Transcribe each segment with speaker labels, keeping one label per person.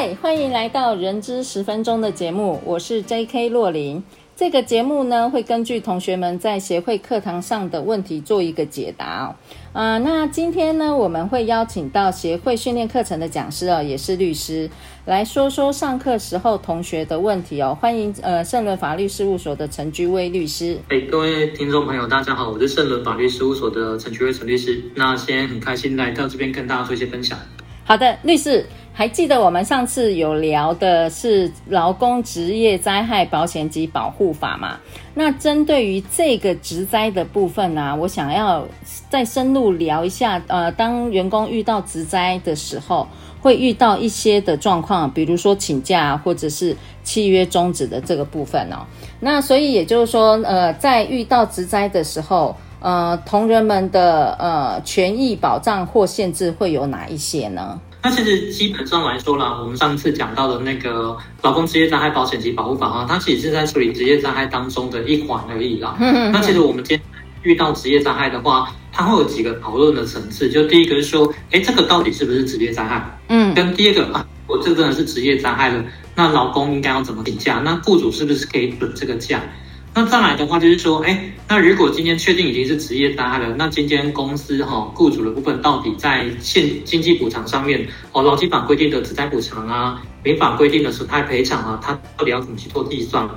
Speaker 1: 嗨，欢迎来到人之十分钟的节目，我是 J.K. 洛琳。这个节目呢，会根据同学们在协会课堂上的问题做一个解答哦。啊、呃，那今天呢，我们会邀请到协会训练课程的讲师哦，也是律师，来说说上课时候同学的问题哦。欢迎呃盛伦法律事务所的陈居威律师。
Speaker 2: 哎，各位听众朋友，大家好，我是圣伦法律事务所的陈居威陈律师。那今天很开心来到这边跟大家做一些分享。
Speaker 1: 好的，律师。还记得我们上次有聊的是劳工职业灾害保险及保护法嘛？那针对于这个职灾的部分呢、我想要再深入聊一下。呃，当员工遇到职灾的时候，会遇到一些的状况，比如说请假或者是契约终止的这个部分哦。那所以也就是说，呃，在遇到职灾的时候，呃，同仁们的呃权益保障或限制会有哪一些呢？
Speaker 2: 那其实基本上来说啦，我们上次讲到的那个劳工职业灾害保险及保护法啊，它其实是在处理职业灾害当中的一环而已啦。那其实我们今天遇到职业灾害的话，它会有几个讨论的层次。就第一个是说，哎，这个到底是不是职业灾害？嗯。跟第二个啊，我这真的是职业灾害了，那劳工应该要怎么请假？那雇主是不是可以准这个假？那再来的话就是说，哎，那如果今天确定已经是职业灾害了，那今天公司哈雇主的部分到底在现经济补偿上面，哦，劳基法规定的职灾补偿啊，民法规定的损害赔偿啊，它到底要怎么去做计算？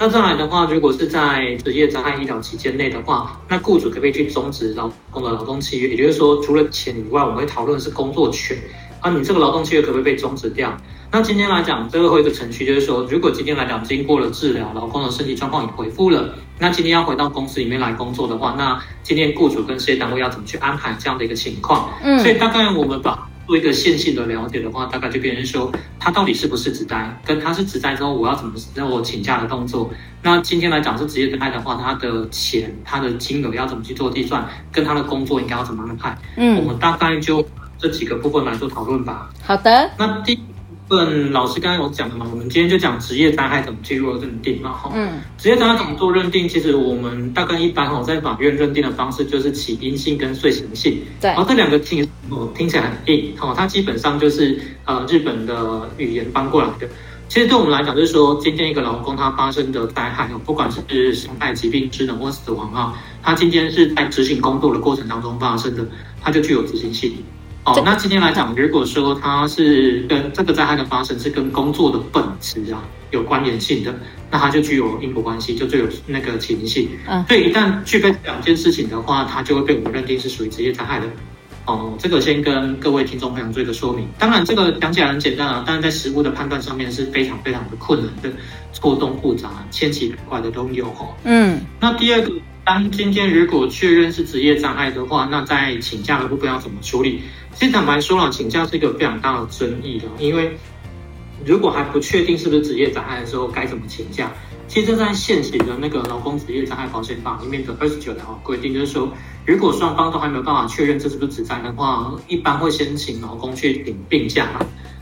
Speaker 2: 那再来的话，如果是在职业灾害医疗期间内的话，那雇主可不可以去终止劳工的劳动契约？也就是说，除了钱以外，我们会讨论是工作权。啊，你这个劳动契约可不可以被终止掉？那今天来讲，最后一个程序就是说，如果今天来讲经过了治疗，劳工的身体状况也恢复了，那今天要回到公司里面来工作的话，那今天雇主跟事业单位要怎么去安排这样的一个情况？嗯，所以大概我们把做一个线性的了解的话，大概就变成说，他到底是不是职灾？跟他是职灾之后，我要怎么让我请假的动作？那今天来讲是职业灾害的话，他的钱、他的金额要怎么去做计算？跟他的工作应该要怎么安排？嗯，我们大概就。这几个部分来做讨论吧。
Speaker 1: 好的。
Speaker 2: 那第一部分老师刚刚有讲的嘛，我们今天就讲职业灾害怎么去做认定嘛。哈，嗯，职业灾害怎么做认定？其实我们大概一般哈，在法院认定的方式就是起因性跟遂行性。对。然后这两个听听起来很硬，哈，它基本上就是呃日本的语言搬过来的。其实对我们来讲，就是说今天一个劳工他发生的灾害，不管是伤害、疾病、失能或死亡啊，他今天是在执行工作的过程当中发生的，他就具有执行性。哦，那今天来讲，如果说它是跟这个灾害的发生是跟工作的本质啊有关联性的，那它就具有因果关系，就具有那个起因性。嗯，所以一旦具备两件事情的话，它就会被我们认定是属于职业灾害的。哦，这个先跟各位听众朋友做一个说明。当然，这个讲起来很简单啊，但是在实物的判断上面是非常非常的困难的，错综复杂、千奇百怪的都有哦。嗯，那第二个，当今天如果确认是职业障碍的话，那在请假的部分要怎么处理？其实坦白说了，请假是一个非常大的争议的，因为如果还不确定是不是职业障碍的时候，该怎么请假？其实，在现行的那个劳工职业灾害保险法里面的二十九条规定，就是说，如果双方都还没有办法确认这是不是职灾的话，一般会先请劳工去领病假，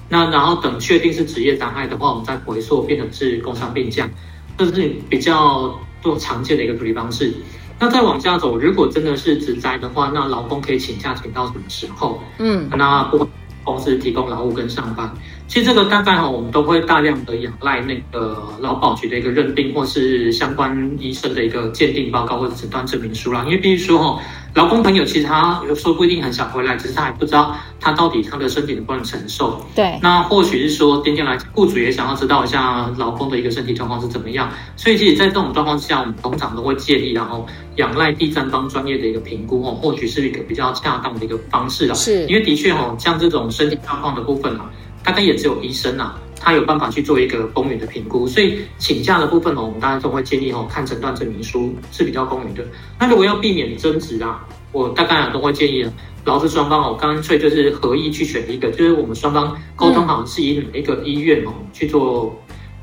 Speaker 2: 那然后等确定是职业障碍的话，我们再回溯变成是工伤病假，这是比较多常见的一个处理方式。那再往下走，如果真的是职灾的话，那劳工可以请假请到什么时候？嗯，那不管公司提供劳务跟上班，其实这个大概哈，我们都会大量的仰赖那个劳保局的一个认定，或是相关医生的一个鉴定报告或者诊断证明书啦。因为必须说哈。劳工朋友其实他有时候不一定很想回来，只是他还不知道他到底他的身体能不能承受。对，那或许是说今天来雇主也想要知道一下劳工的一个身体状况是怎么样。所以其实，在这种状况下，我们通常都会建议，然后仰赖第三方专业的一个评估哦，或许是一个比较恰当的一个方式啦。是，因为的确哦，像这种身体状况的部分啊，大概也只有医生啊，他有办法去做一个公允的评估。所以请假的部分呢，我们当然都会建议哦，看诊断证明书是比较公允的。那如果要避免争执啊，我大概都会建议劳资双方哦，干脆就是合意去选一个，就是我们双方沟通好是以哪一个医院哦去做。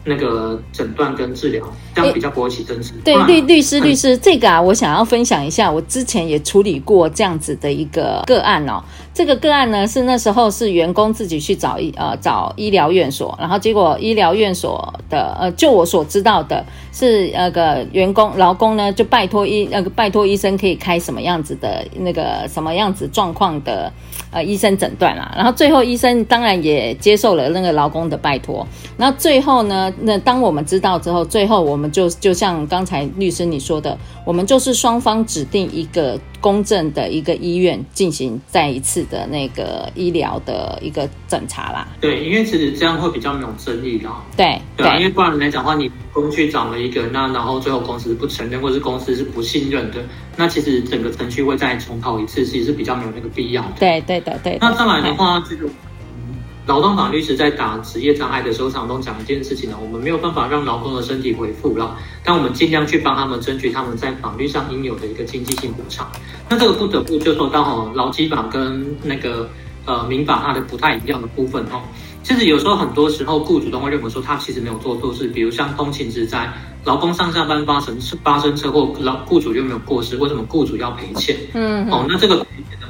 Speaker 2: 那个诊断跟治疗，这样比较不会起争执。
Speaker 1: 对，律律师律师，这个啊，我想要分享一下，我之前也处理过这样子的一个个案哦。这个个案呢，是那时候是员工自己去找医呃找医疗院所，然后结果医疗院所的呃，就我所知道的是那个员工劳工呢，就拜托医那个拜托医生可以开什么样子的那个什么样子状况的呃医生诊断啦。然后最后医生当然也接受了那个劳工的拜托。然后最后呢。那当我们知道之后，最后我们就就像刚才律师你说的，我们就是双方指定一个公正的一个医院进行再一次的那个医疗的一个检查啦。
Speaker 2: 对，因为其实这样会比较没有争议啦。
Speaker 1: 对
Speaker 2: 对，因为不然来讲的话，你工去找了一个，那然后最后公司不承认，或是公司是不信任的，那其实整个程序会再重跑一次，其实是比较没有那个必要的。
Speaker 1: 对对的对，对。
Speaker 2: 那再来的话，这个。劳动法律师在打职业障碍的时候，常常讲一件事情呢，我们没有办法让劳工的身体恢复了，但我们尽量去帮他们争取他们在法律上应有的一个经济性补偿。那这个不得不就说到哈，劳基法跟那个呃民法它的不太一样的部分哦。其实有时候很多时候，雇主都会认为说他其实没有做错事，比如像通勤之灾，劳工上下班发生发生车祸，劳雇主就没有过失，为什么雇主要赔钱？嗯，哦，那这个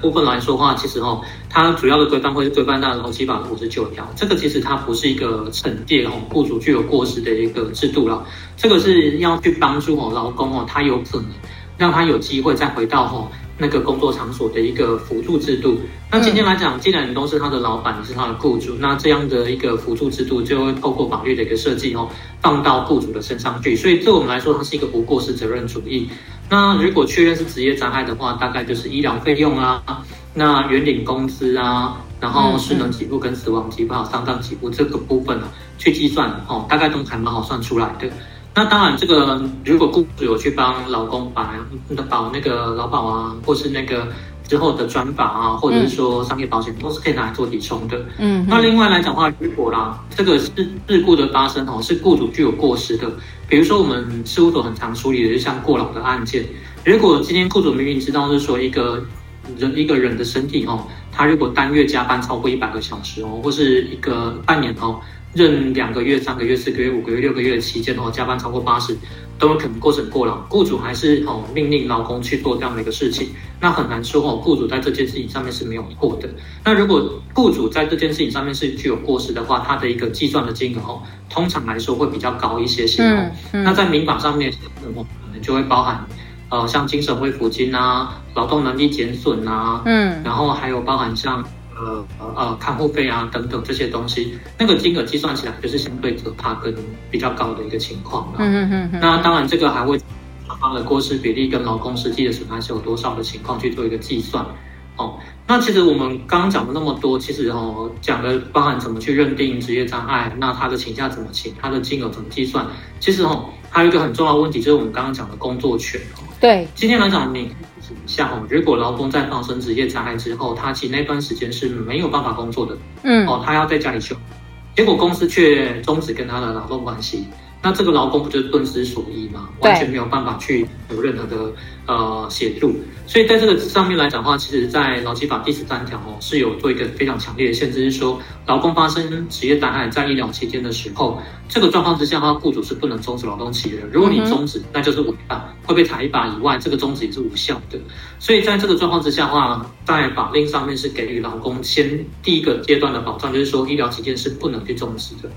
Speaker 2: 部分来说的话，其实哦，它主要的规范会是规范到劳基法五十九条，这个其实它不是一个惩戒哦雇主具有过失的一个制度了，这个是要去帮助哦劳工哦，他有可能让他有机会再回到哦。那个工作场所的一个辅助制度，那今天来讲，既然你都是他的老板，你是他的雇主，那这样的一个辅助制度就会透过法律的一个设计哦，放到雇主的身上去。所以对我们来说，它是一个不过失责任主义。那如果确认是职业灾害的话，大概就是医疗费用啊，那原领工资啊，然后失能给付跟死亡给付、丧葬给付这个部分呢，去计算哦，大概都还蛮好算出来的。那当然，这个如果雇主有去帮劳工保保那个劳保啊，或是那个之后的专法啊，或者是说商业保险，都是可以拿来做抵充的。嗯，那另外来讲的话，如果啦，这个事事故的发生哦，是雇主具有过失的，比如说我们事务所很常处理的，就像过劳的案件。如果今天雇主明明知道是说一个人一个人的身体哦，他如果单月加班超过一百个小时哦，或是一个半年哦。任两个月、三个月、四个月、五个月、六个月的期间哦，加班超过八十，都有可能构成过劳。雇主还是哦命令劳工去做这样的一个事情，那很难说哦，雇主在这件事情上面是没有错的。那如果雇主在这件事情上面是具有过失的话，他的一个计算的金额哦，通常来说会比较高一些些哦。嗯嗯、那在民法上面，可能就会包含呃像精神恢复金啊、劳动能力减损啊，嗯，然后还有包含像。呃呃呃，看护费啊等等这些东西，那个金额计算起来就是相对可怕跟比较高的一个情况了。嗯嗯嗯。那当然，这个还会双方的过失比例跟劳工实际的损害是有多少的情况去做一个计算。哦，那其实我们刚刚讲了那么多，其实哦讲的包含怎么去认定职业障碍，那他的请假怎么请，他的金额怎么计算，其实哦还有一个很重要的问题，就是我们刚刚讲的工作权。
Speaker 1: 对，
Speaker 2: 今天来讲你。像哦，如果劳工在发生职业灾害之后，他其实那段时间是没有办法工作的，嗯，哦，他要在家里休，结果公司却终止跟他的劳动关系。那这个劳工不就是顿失所依吗？完全没有办法去有任何的呃协助，所以在这个上面来讲的话，其实，在劳基法第十三条哦是有做一个非常强烈的限制，是说劳工发生职业灾害在医疗期间的时候，这个状况之下的话，雇主是不能终止劳动契约的。如果你终止，那就是违法，会被裁一把以外，这个终止也是无效的。所以在这个状况之下的话，在法令上面是给予劳工先第一个阶段的保障，就是说医疗期间是不能去终止的。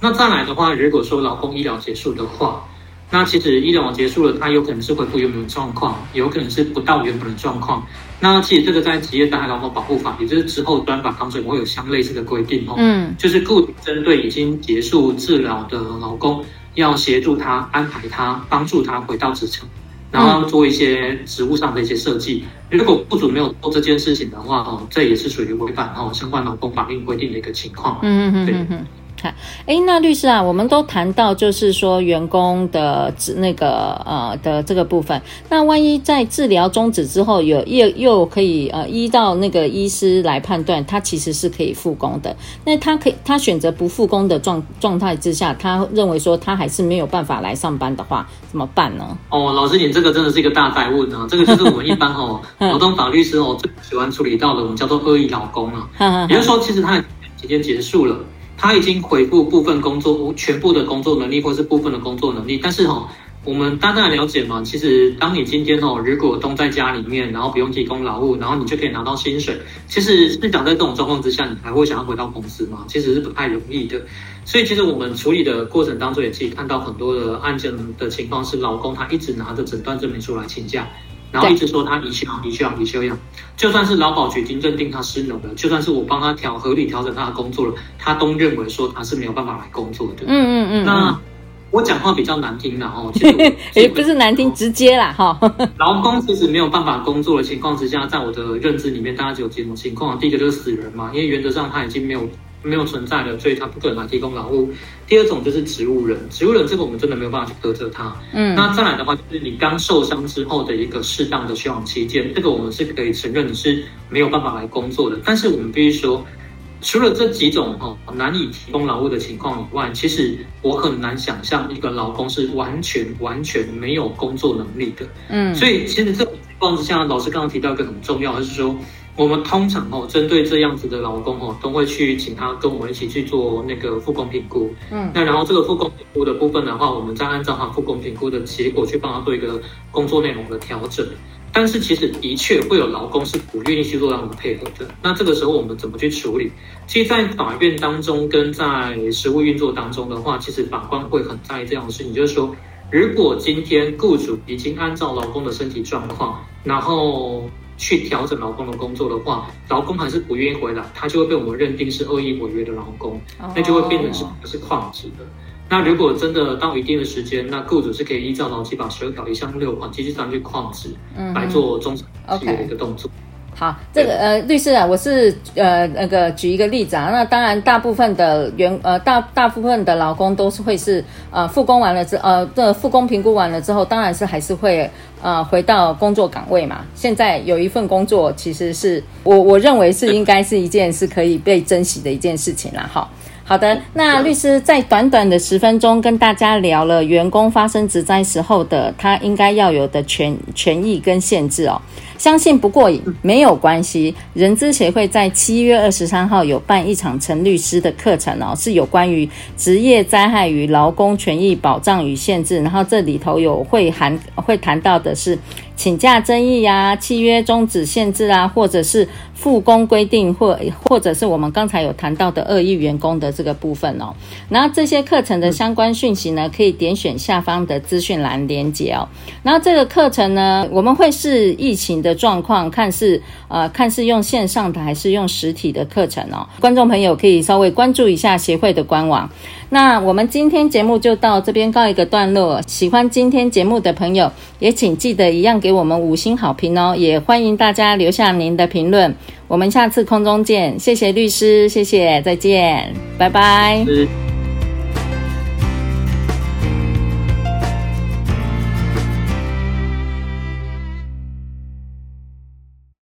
Speaker 2: 那再来的话，如果说劳工医疗结束的话，那其实医疗结束了，它有可能是恢复原本的状况，有可能是不到原本的状况。那其实这个在职业灾害劳工保护法，也就是之后专法当中会有相类似的规定哦。嗯，就是雇主针对已经结束治疗的劳工，要协助他安排他，帮助他回到职场，然后做一些职务上的一些设计。如果雇主没有做这件事情的话，哦，这也是属于违反哦相关劳工法令规定的一个情况。嗯嗯嗯，对。
Speaker 1: 看，哎，那律师啊，我们都谈到就是说员工的那个呃的这个部分，那万一在治疗终止之后有又又可以呃依照那个医师来判断，他其实是可以复工的，那他可以他选择不复工的状状态之下，他认为说他还是没有办法来上班的话，怎么办呢？
Speaker 2: 哦，老师，你这个真的是一个大灾问啊，这个就是我们一般 哦劳动法律师哦最喜欢处理到的，我们叫做恶意劳工啊，也就是说，其实他已经结束了。他已经恢复部分工作，全部的工作能力，或是部分的工作能力。但是哈，我们大家了解嘛，其实当你今天哦，如果都在家里面，然后不用提供劳务，然后你就可以拿到薪水，其实是讲在这种状况之下，你还会想要回到公司吗？其实是不太容易的。所以其实我们处理的过程当中，也可以看到很多的案件的情况是，劳工他一直拿着诊断证明书来请假。然后一直说他遗休、遗休、遗休养，就算是劳保局已经认定他失能了，就算是我帮他调合理调整他的工作了，他都认为说他是没有办法来工作的。嗯嗯嗯。那我讲话比较难听了哦，其实
Speaker 1: 也不是难听，直接啦哈。
Speaker 2: 劳工其实没有办法工作的情况之下，在我的认知里面，大家只有几种情况。第一个就是死人嘛，因为原则上他已经没有。没有存在的，所以他不可能来提供劳务。第二种就是植物人，植物人这个我们真的没有办法去苛责他。嗯，那再来的话就是你刚受伤之后的一个适当的休养期间，这个我们是可以承认你是没有办法来工作的。但是我们必须说，除了这几种哦难以提供劳务的情况以外，其实我很难想象一个劳工是完全完全没有工作能力的。嗯，所以其实这种情况之下，老师刚刚提到一个很重要就是说。我们通常哦，针对这样子的劳工哦，都会去请他跟我们一起去做那个复工评估。嗯，那然后这个复工评估的部分的话，我们再按照他复工评估的结果去帮他做一个工作内容的调整。但是其实的确会有劳工是不愿意去做这样的配合的。那这个时候我们怎么去处理？其实，在法院当中跟在实务运作当中的话，其实法官会很在意这样的事情，就是说，如果今天雇主已经按照劳工的身体状况，然后去调整劳工的工作的话，劳工还是不愿意回来，他就会被我们认定是恶意违约的劳工，那就会变成是是旷职的。那如果真的到一定的时间，那雇主是可以依照劳基法十二条一项六款继续上去旷职，来做终止契约的一个动作。
Speaker 1: 好，这个呃，律师啊，我是呃那个举一个例子啊，那当然大部分的员呃大大部分的劳工都是会是呃复工完了之呃的复工评估完了之后，当然是还是会呃回到工作岗位嘛。现在有一份工作，其实是我我认为是应该是一件是可以被珍惜的一件事情啦。哈。好的，那律师在短短的十分钟跟大家聊了员工发生职灾时候的他应该要有的权权益跟限制哦。相信不过瘾没有关系，人资协会在七月二十三号有办一场陈律师的课程哦，是有关于职业灾害与劳工权益保障与限制，然后这里头有会含会谈到的是请假争议呀、契约终止限制啊，或者是。复工规定或或者是我们刚才有谈到的恶意员工的这个部分哦，然后这些课程的相关讯息呢，可以点选下方的资讯栏连接哦。然后这个课程呢，我们会视疫情的状况，看是呃看是用线上的还是用实体的课程哦。观众朋友可以稍微关注一下协会的官网。那我们今天节目就到这边告一个段落。喜欢今天节目的朋友，也请记得一样给我们五星好评哦。也欢迎大家留下您的评论。我们下次空中见，谢谢律师，谢谢，再见，拜拜。